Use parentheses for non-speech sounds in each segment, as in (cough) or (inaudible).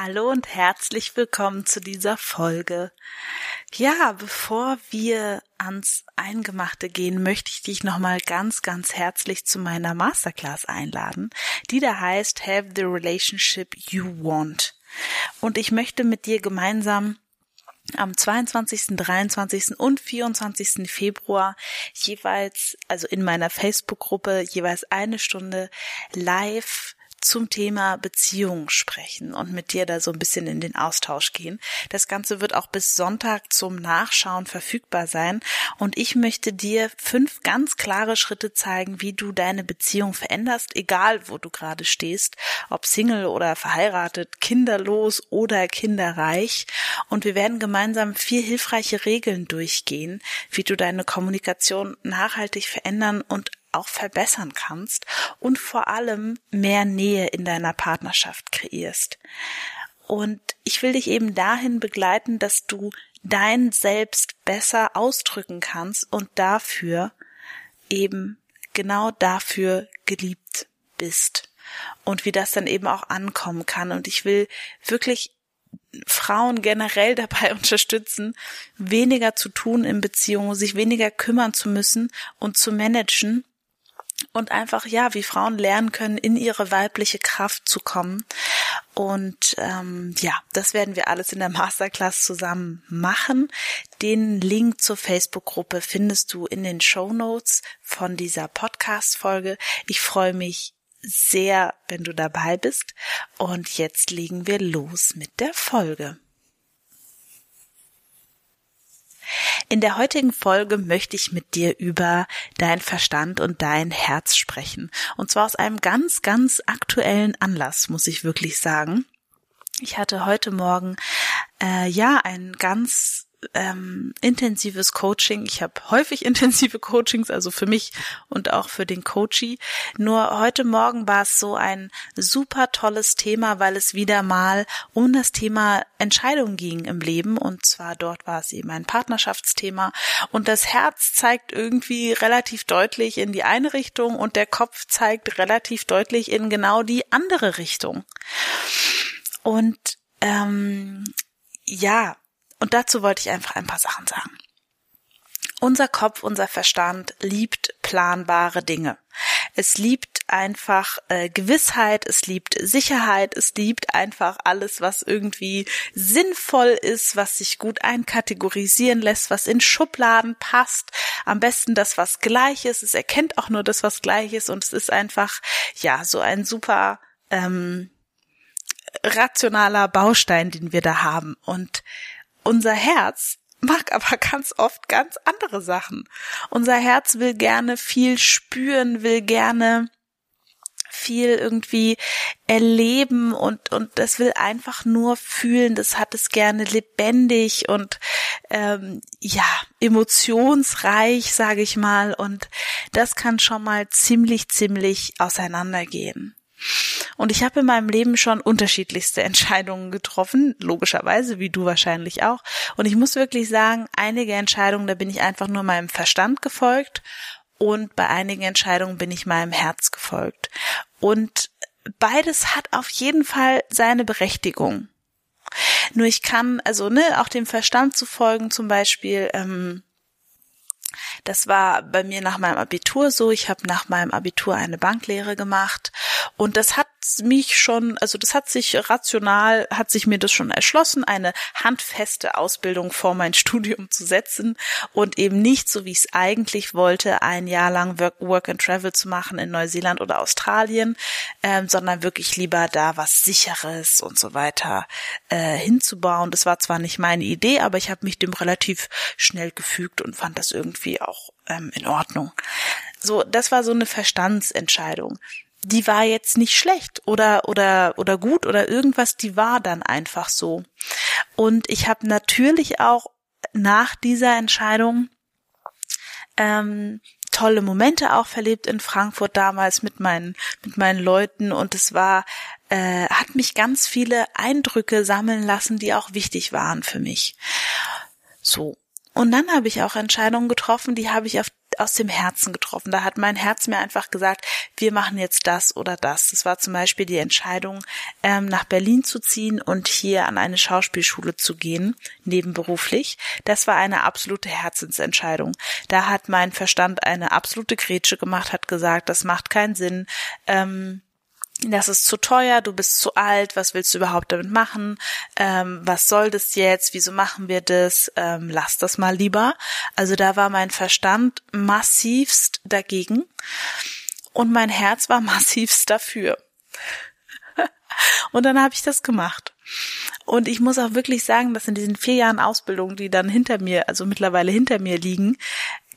Hallo und herzlich willkommen zu dieser Folge. Ja, bevor wir ans Eingemachte gehen, möchte ich dich nochmal ganz, ganz herzlich zu meiner Masterclass einladen, die da heißt Have the Relationship You Want. Und ich möchte mit dir gemeinsam am 22., 23. und 24. Februar jeweils, also in meiner Facebook-Gruppe, jeweils eine Stunde live zum Thema Beziehung sprechen und mit dir da so ein bisschen in den Austausch gehen. Das Ganze wird auch bis Sonntag zum Nachschauen verfügbar sein und ich möchte dir fünf ganz klare Schritte zeigen, wie du deine Beziehung veränderst, egal wo du gerade stehst, ob Single oder verheiratet, kinderlos oder kinderreich. Und wir werden gemeinsam vier hilfreiche Regeln durchgehen, wie du deine Kommunikation nachhaltig verändern und auch verbessern kannst und vor allem mehr Nähe in deiner Partnerschaft kreierst. Und ich will dich eben dahin begleiten, dass du dein Selbst besser ausdrücken kannst und dafür eben genau dafür geliebt bist und wie das dann eben auch ankommen kann. Und ich will wirklich Frauen generell (laughs) dabei unterstützen, weniger zu tun in Beziehungen, sich weniger kümmern zu müssen und zu managen und einfach ja, wie Frauen lernen können, in ihre weibliche Kraft zu kommen. Und ähm, ja, das werden wir alles in der Masterclass zusammen machen. Den Link zur Facebook-Gruppe findest du in den Show Notes von dieser Podcast-Folge. Ich freue mich sehr, wenn du dabei bist. Und jetzt legen wir los mit der Folge. In der heutigen Folge möchte ich mit dir über dein Verstand und dein Herz sprechen. Und zwar aus einem ganz, ganz aktuellen Anlass, muss ich wirklich sagen. Ich hatte heute Morgen äh, ja ein ganz ähm, intensives Coaching. Ich habe häufig (laughs) intensive Coachings, also für mich und auch für den Coachie. Nur heute Morgen war es so ein super tolles Thema, weil es wieder mal um das Thema Entscheidung ging im Leben. Und zwar dort war es eben ein Partnerschaftsthema. Und das Herz zeigt irgendwie relativ deutlich in die eine Richtung und der Kopf zeigt relativ deutlich in genau die andere Richtung. Und ähm, ja, und dazu wollte ich einfach ein paar Sachen sagen. Unser Kopf, unser Verstand liebt planbare Dinge. Es liebt einfach äh, Gewissheit, es liebt Sicherheit, es liebt einfach alles, was irgendwie sinnvoll ist, was sich gut einkategorisieren lässt, was in Schubladen passt. Am besten das, was gleich ist. Es erkennt auch nur das, was gleich ist und es ist einfach, ja, so ein super ähm, rationaler Baustein, den wir da haben. Und unser Herz mag aber ganz oft ganz andere Sachen. Unser Herz will gerne viel spüren, will gerne viel irgendwie erleben und und das will einfach nur fühlen. Das hat es gerne lebendig und ähm, ja emotionsreich, sage ich mal. Und das kann schon mal ziemlich ziemlich auseinandergehen. Und ich habe in meinem Leben schon unterschiedlichste Entscheidungen getroffen, logischerweise, wie du wahrscheinlich auch. Und ich muss wirklich sagen, einige Entscheidungen, da bin ich einfach nur meinem Verstand gefolgt und bei einigen Entscheidungen bin ich meinem Herz gefolgt. Und beides hat auf jeden Fall seine Berechtigung. Nur ich kann, also ne, auch dem Verstand zu folgen, zum Beispiel, ähm, das war bei mir nach meinem Abitur so. Ich habe nach meinem Abitur eine Banklehre gemacht und das hat mich schon, also das hat sich rational, hat sich mir das schon erschlossen, eine handfeste Ausbildung vor mein (laughs) Studium zu setzen und eben nicht so, wie ich es eigentlich wollte, ein Jahr lang Work, Work and Travel zu machen in Neuseeland oder Australien, ähm, sondern wirklich lieber da was Sicheres und so weiter äh, hinzubauen. Das war zwar nicht meine Idee, aber ich habe mich dem relativ schnell gefügt und fand das irgendwie auch ähm, in Ordnung. So, das war so eine Verstandsentscheidung. Die war jetzt nicht schlecht oder oder oder gut oder irgendwas, die war dann einfach so. Und ich habe natürlich auch nach dieser Entscheidung ähm, tolle Momente auch verlebt in Frankfurt damals mit meinen mit meinen Leuten und es war äh, hat mich ganz viele Eindrücke sammeln lassen, die auch wichtig waren für mich. So und dann habe ich auch Entscheidungen getroffen, die habe ich auf aus dem Herzen getroffen. Da hat mein Herz mir einfach gesagt, wir machen jetzt das oder das. Das war zum Beispiel die Entscheidung, ähm, nach Berlin zu ziehen und hier an eine Schauspielschule zu gehen, nebenberuflich. Das war eine absolute Herzensentscheidung. Da hat mein Verstand eine absolute Grätsche gemacht, hat gesagt, das macht keinen Sinn. Ähm, das ist zu teuer, du bist zu alt, was willst du überhaupt damit machen? Ähm, was soll das jetzt? Wieso machen wir das? Ähm, lass das mal lieber. Also da war mein Verstand massivst dagegen und mein Herz war (laughs) massivst dafür. und dann habe ich das gemacht. Und ich muss auch wirklich sagen, dass in diesen vier Jahren Ausbildung, die dann hinter mir, also mittlerweile hinter mir liegen,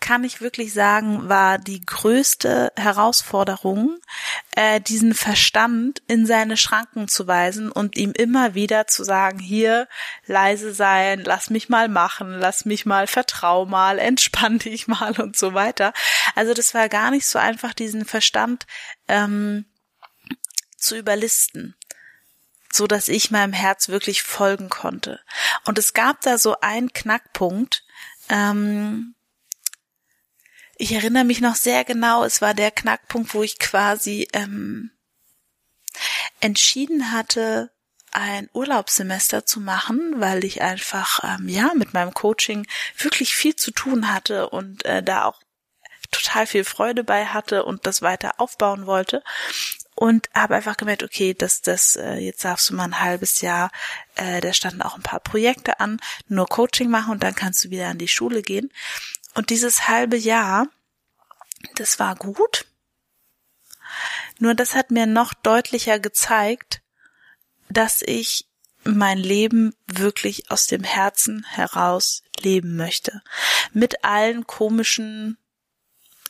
kann ich wirklich sagen, war die größte Herausforderung, äh, diesen Verstand in seine Schranken zu weisen und ihm immer wieder zu sagen, hier leise sein, lass mich mal machen, lass mich mal, vertrau mal, (laughs) entspann dich mal und so weiter. Also das war gar nicht so einfach, diesen Verstand ähm, zu überlisten so dass ich meinem Herz wirklich folgen konnte. Und es gab da so einen Knackpunkt, ähm, ich erinnere mich noch sehr genau, es war der Knackpunkt, wo ich quasi ähm, entschieden hatte, ein Urlaubssemester zu machen, weil ich einfach ähm, ja mit meinem Coaching wirklich viel zu tun hatte und äh, da auch total viel Freude bei hatte und das weiter aufbauen wollte. Und habe einfach gemerkt, okay, das das äh, jetzt darfst du mal ein halbes Jahr, äh, da standen auch ein paar Projekte an, nur Coaching machen und dann kannst du wieder an die Schule gehen und dieses halbe Jahr, das war gut. Nur das hat mir noch deutlicher gezeigt, dass ich mein Leben wirklich aus dem Herzen heraus leben möchte. Mit allen komischen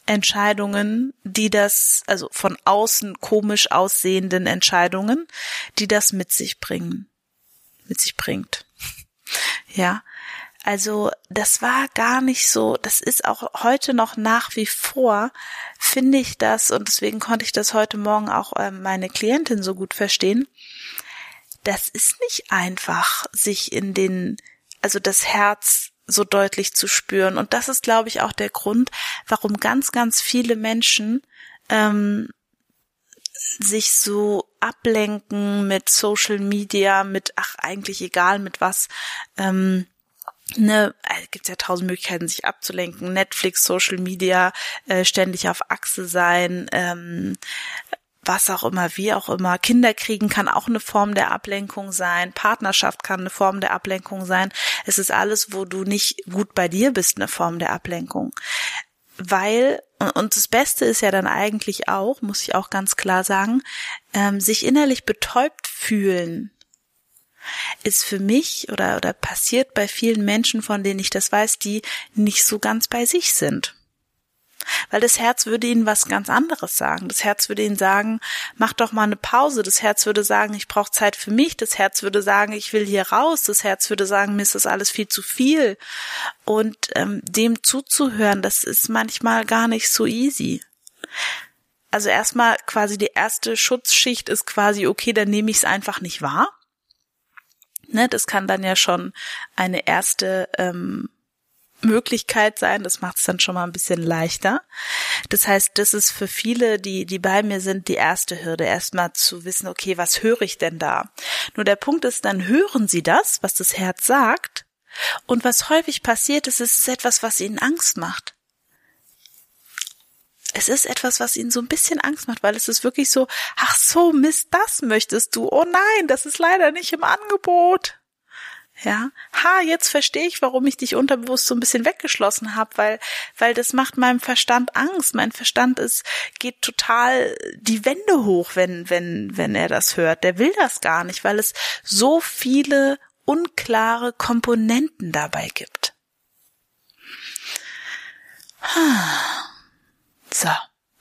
Entscheidungen, die das, also von außen komisch aussehenden Entscheidungen, die das mit sich bringen, mit sich bringt. Ja, also das war gar nicht so, das ist auch heute noch nach wie vor, finde ich das, und deswegen konnte ich das heute Morgen auch äh, meine Klientin so gut verstehen. Das ist nicht einfach, sich in den, also das Herz so deutlich zu spüren. Und das ist, glaube ich, auch der Grund, warum ganz, ganz viele Menschen ähm, sich so ablenken mit Social Media, mit, ach, eigentlich egal mit was, ähm, ne, äh, gibt's ja tausend Möglichkeiten, sich abzulenken. Netflix, Social Media, äh, ständig auf Achse sein, ähm, was auch immer, wie auch immer. Kinder kriegen kann auch eine Form der Ablenkung sein. Partnerschaft kann eine Form der Ablenkung sein. Es ist alles, wo du nicht gut bei dir bist, eine Form der Ablenkung. Weil, und das Beste ist ja dann eigentlich auch, muss ich auch ganz klar sagen, ähm, sich innerlich betäubt fühlen ist für mich oder, oder passiert bei vielen Menschen, von denen ich das weiß, die nicht so ganz bei sich sind. Weil das Herz würde ihnen was ganz anderes sagen. Das Herz würde ihnen sagen, mach doch mal eine Pause. Das Herz würde sagen, ich brauche Zeit für mich. Das Herz würde sagen, ich will hier raus. Das Herz würde sagen, mir ist das alles viel zu viel. Und ähm, dem zuzuhören, das ist manchmal gar nicht so easy. Also erstmal quasi die erste Schutzschicht ist quasi, okay, dann nehme ich es einfach nicht wahr. Ne, das kann dann ja schon eine erste ähm, Möglichkeit sein. Das macht es dann schon mal ein bisschen leichter. Das heißt, das ist für viele, die, die bei mir sind, die erste Hürde, erstmal zu wissen, okay, was höre ich denn da? Nur der Punkt ist, dann hören sie das, was das Herz sagt. Und was häufig passiert ist, ist etwas, was ihnen Angst macht es ist etwas, was ihnen so ein bisschen Angst macht, weil es ist wirklich so, ach so, Mist, das möchtest du. Oh nein, das ist leider nicht im Angebot. Ja, ha, jetzt verstehe ich, warum ich dich unterbewusst so ein bisschen weggeschlossen habe, weil weil das macht meinem Verstand Angst. Mein Verstand ist geht total die Wände hoch, wenn wenn wenn er das hört. Der will das gar nicht, weil es so viele unklare Komponenten dabei gibt. So,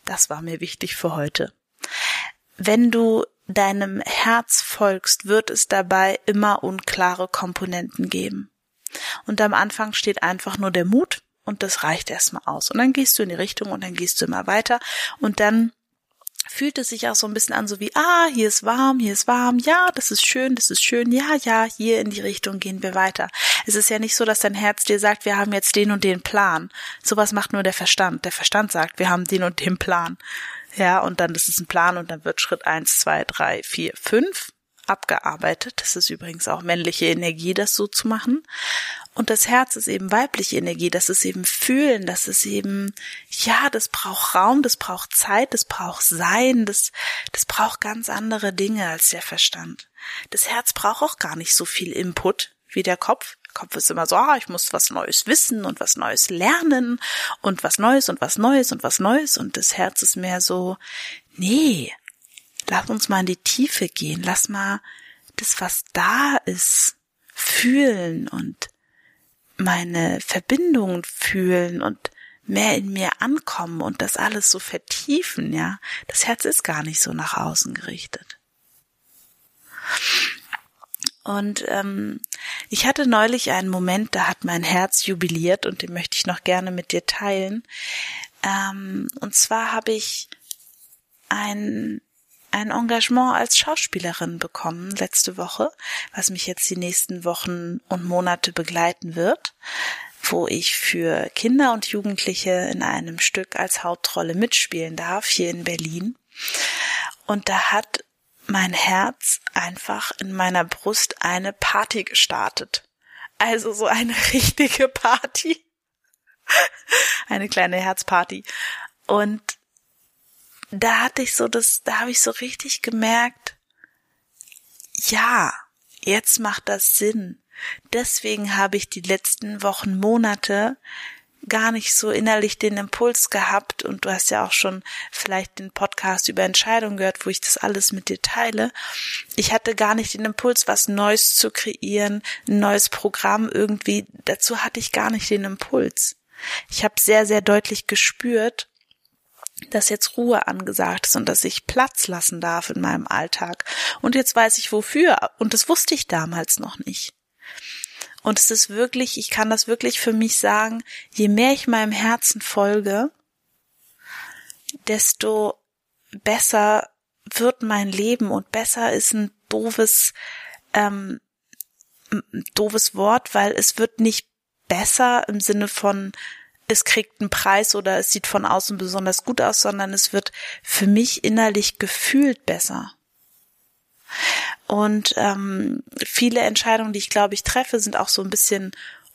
das war mir wichtig für heute. wenn du deinem Herz folgst, wird es dabei immer unklare Komponenten geben. Und am Anfang steht einfach nur der Mut und das reicht erstmal aus. Und dann gehst du in die Richtung und dann gehst du immer weiter und dann fühlt es sich auch so ein bisschen an, so wie, ah, hier ist warm, hier ist warm, ja, das ist schön, das ist schön, ja, ja, hier in die Richtung gehen wir weiter. Es ist ja nicht so, dass dein Herz dir sagt, wir haben jetzt den und den Plan. Sowas macht nur der Verstand. Der Verstand sagt, wir haben den und den Plan. Ja, und dann ist es ein Plan und dann wird Schritt eins, zwei, drei, vier, fünf abgearbeitet. Das ist übrigens auch männliche Energie, das so zu machen. Und das Herz ist eben weibliche Energie, das ist eben fühlen, das ist eben, ja, das braucht Raum, das braucht Zeit, das braucht Sein, das, das braucht ganz andere Dinge als der Verstand. Das Herz braucht auch gar nicht so viel Input wie der Kopf. Kopf ist immer so, ah, ich muss was Neues wissen und was Neues lernen und was Neues und was Neues und was Neues und das Herz ist mehr so, nee, lass uns mal in die Tiefe gehen, lass mal das, was da ist, fühlen und meine Verbindungen fühlen und mehr in mir ankommen und das alles so vertiefen, ja. Das Herz ist gar nicht so nach außen gerichtet. Und ähm, ich hatte neulich einen Moment, da hat mein Herz jubiliert und den möchte ich noch gerne mit dir teilen. Ähm, und zwar habe ich ein ein Engagement als Schauspielerin bekommen letzte Woche, was mich jetzt die nächsten Wochen und Monate begleiten wird, wo ich für Kinder und Jugendliche in einem Stück als Hauptrolle mitspielen darf, hier in Berlin. Und da hat mein Herz einfach in meiner Brust eine Party gestartet. Also so eine (laughs) richtige Party. eine kleine Herzparty. Und da hatte ich so das, da habe ich so richtig gemerkt, ja, jetzt macht das Sinn. Deswegen habe ich die letzten Wochen, Monate gar nicht so innerlich den Impuls gehabt und du hast ja auch schon vielleicht den Podcast über Entscheidungen gehört, wo ich das alles mit dir teile. Ich hatte gar nicht den Impuls, was Neues zu kreieren, ein neues Programm irgendwie. Dazu hatte ich gar nicht den Impuls. Ich habe sehr, sehr deutlich gespürt, dass jetzt Ruhe angesagt ist und dass ich Platz lassen darf in meinem Alltag. Und jetzt weiß ich wofür. Und das wusste ich damals noch nicht. Und es ist wirklich, ich kann das wirklich für mich sagen, je mehr ich meinem Herzen folge, desto besser wird mein Leben und besser ist ein doofes, ähm, doofes Wort, weil es wird nicht besser im Sinne von es kriegt einen Preis oder es sieht von außen besonders gut aus, sondern es wird für mich innerlich gefühlt besser. Und ähm, viele Entscheidungen, die ich glaube ich treffe, sind auch so ein bisschen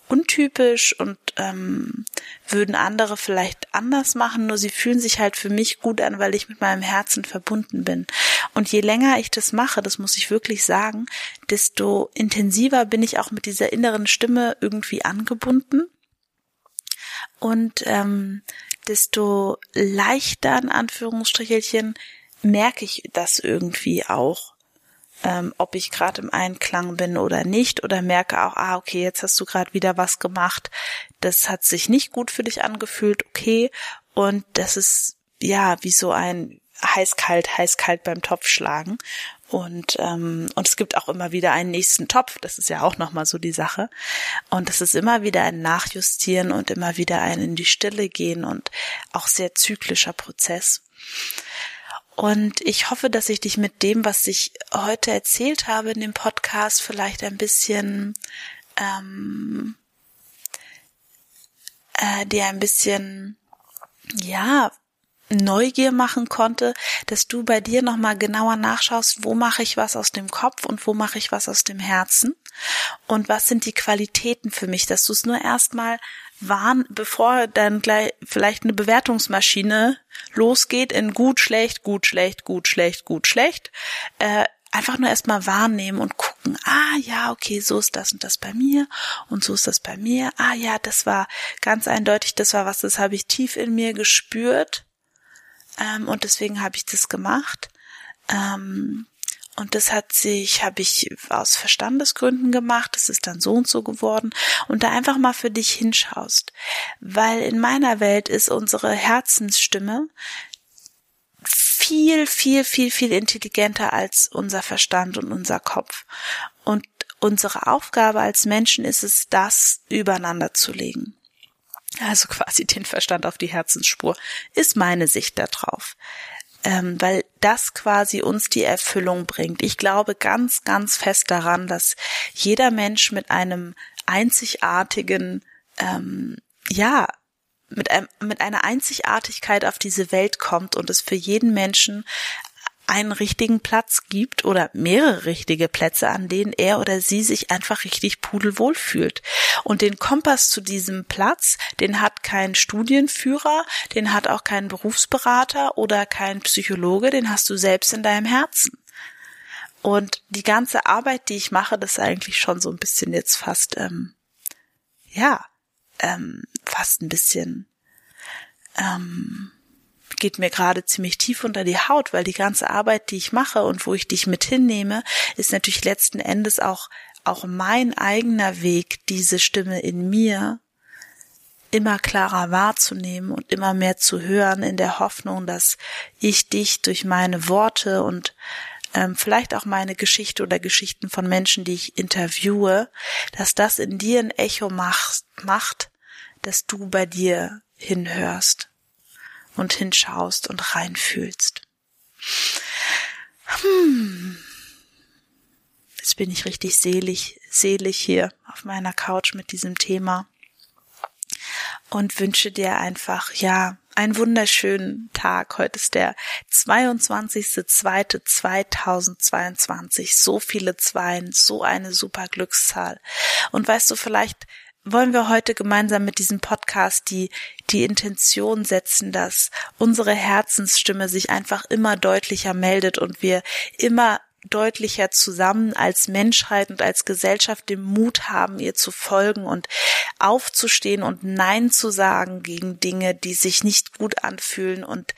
untypisch und ähm, würden andere vielleicht anders machen, nur sie fühlen sich halt für mich gut an, weil ich mit meinem Herzen verbunden bin. Und je länger ich das mache, das muss ich wirklich sagen, desto intensiver bin ich auch mit dieser inneren Stimme irgendwie angebunden und ähm, desto leichter in Anführungsstrichelchen merke ich das irgendwie auch, ähm, ob ich gerade im Einklang bin oder nicht oder merke auch, ah okay, jetzt hast du gerade wieder was gemacht, das hat sich nicht gut für dich angefühlt, okay, und das ist ja wie so ein heiß-kalt, heiß-kalt beim Topf schlagen. Und, ähm, und es gibt auch immer wieder einen nächsten Topf, das ist ja auch nochmal so die Sache. Und es ist immer wieder ein Nachjustieren und immer wieder ein in die Stille gehen und auch sehr zyklischer Prozess. Und ich hoffe, dass ich dich mit dem, was ich heute erzählt habe in dem Podcast, vielleicht ein bisschen ähm, äh, dir ein bisschen ja Neugier machen konnte, dass du bei dir nochmal genauer nachschaust, wo mache ich was aus dem Kopf und wo mache ich was aus dem Herzen? Und was sind die Qualitäten für mich, dass du es nur erstmal warn, bevor dann gleich vielleicht eine Bewertungsmaschine losgeht in gut, schlecht, gut, schlecht, gut, schlecht, gut, schlecht, äh, einfach nur erstmal wahrnehmen und gucken, ah ja, okay, so ist das und das bei mir und so ist das bei mir. Ah ja, das war ganz eindeutig, das war was, das habe ich tief in mir gespürt ähm, und deswegen habe ich das gemacht. Ähm, und das hat sich, habe ich aus Verstandesgründen gemacht, das ist dann so und so geworden. Und da einfach mal für dich hinschaust. Weil in meiner Welt ist unsere Herzensstimme viel, viel, viel, viel intelligenter als unser Verstand und unser Kopf. Und unsere Aufgabe als Menschen ist es, das übereinander zu legen. Also quasi den Verstand auf die Herzensspur, ist meine Sicht darauf. Ähm, weil das quasi uns die Erfüllung bringt. Ich glaube ganz, ganz fest daran, dass jeder Mensch mit einem einzigartigen, ähm, ja, mit, einem, mit einer Einzigartigkeit auf diese Welt kommt und es für jeden Menschen einen richtigen Platz gibt oder mehrere richtige Plätze, an denen er oder sie sich einfach richtig pudelwohl fühlt. Und den Kompass zu diesem Platz, den hat kein Studienführer, den hat auch kein Berufsberater oder kein Psychologe, den hast du selbst in deinem Herzen. Und die ganze Arbeit, die ich mache, das ist eigentlich schon so ein bisschen jetzt fast, ähm, ja, ähm, fast ein bisschen, ähm, geht mir gerade ziemlich tief unter die Haut, weil die ganze Arbeit, die ich mache und wo ich dich mit hinnehme, ist natürlich letzten Endes auch, auch mein eigener Weg, diese Stimme in mir immer klarer wahrzunehmen und immer mehr zu hören in der Hoffnung, dass ich dich durch meine Worte und ähm, vielleicht auch meine Geschichte oder Geschichten von Menschen, die ich interviewe, dass das in dir ein Echo macht, macht, dass du bei dir hinhörst und hinschaust und reinfühlst. Hm. Jetzt bin ich richtig selig, selig hier auf meiner Couch mit diesem Thema und wünsche dir einfach, ja, einen wunderschönen Tag. Heute ist der 22.02.2022. So viele Zweien, so eine super Glückszahl. Und weißt du, vielleicht wollen wir heute gemeinsam mit diesem Podcast die, die Intention setzen, dass unsere Herzensstimme sich einfach immer deutlicher meldet und wir immer deutlicher zusammen als Menschheit und als Gesellschaft den Mut haben, ihr zu folgen und aufzustehen und Nein zu sagen gegen Dinge, die sich nicht gut anfühlen und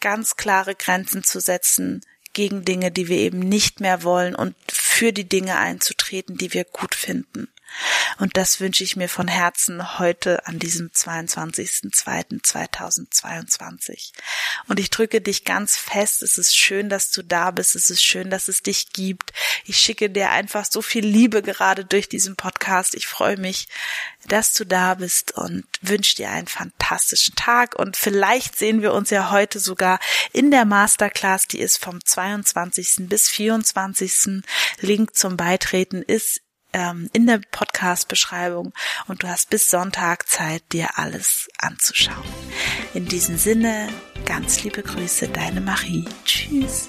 ganz klare Grenzen zu setzen gegen Dinge, die wir eben nicht mehr wollen und für die Dinge einzutreten, die wir gut finden. Und das wünsche ich mir von Herzen heute an diesem 22.02.2022. Und ich drücke dich ganz fest. Es ist schön, dass du da bist. Es ist schön, dass es dich gibt. Ich schicke dir einfach so viel Liebe gerade durch diesen Podcast. Ich freue mich, dass du da bist und wünsche dir einen fantastischen Tag. Und vielleicht sehen wir uns ja heute sogar in der Masterclass. Die ist vom 22. bis 24. Link zum Beitreten ist ähm, in der Podcast-Beschreibung und du hast bis Sonntag Zeit, dir alles anzuschauen. In diesem Sinne, ganz liebe Grüße, deine Marie. Tschüss.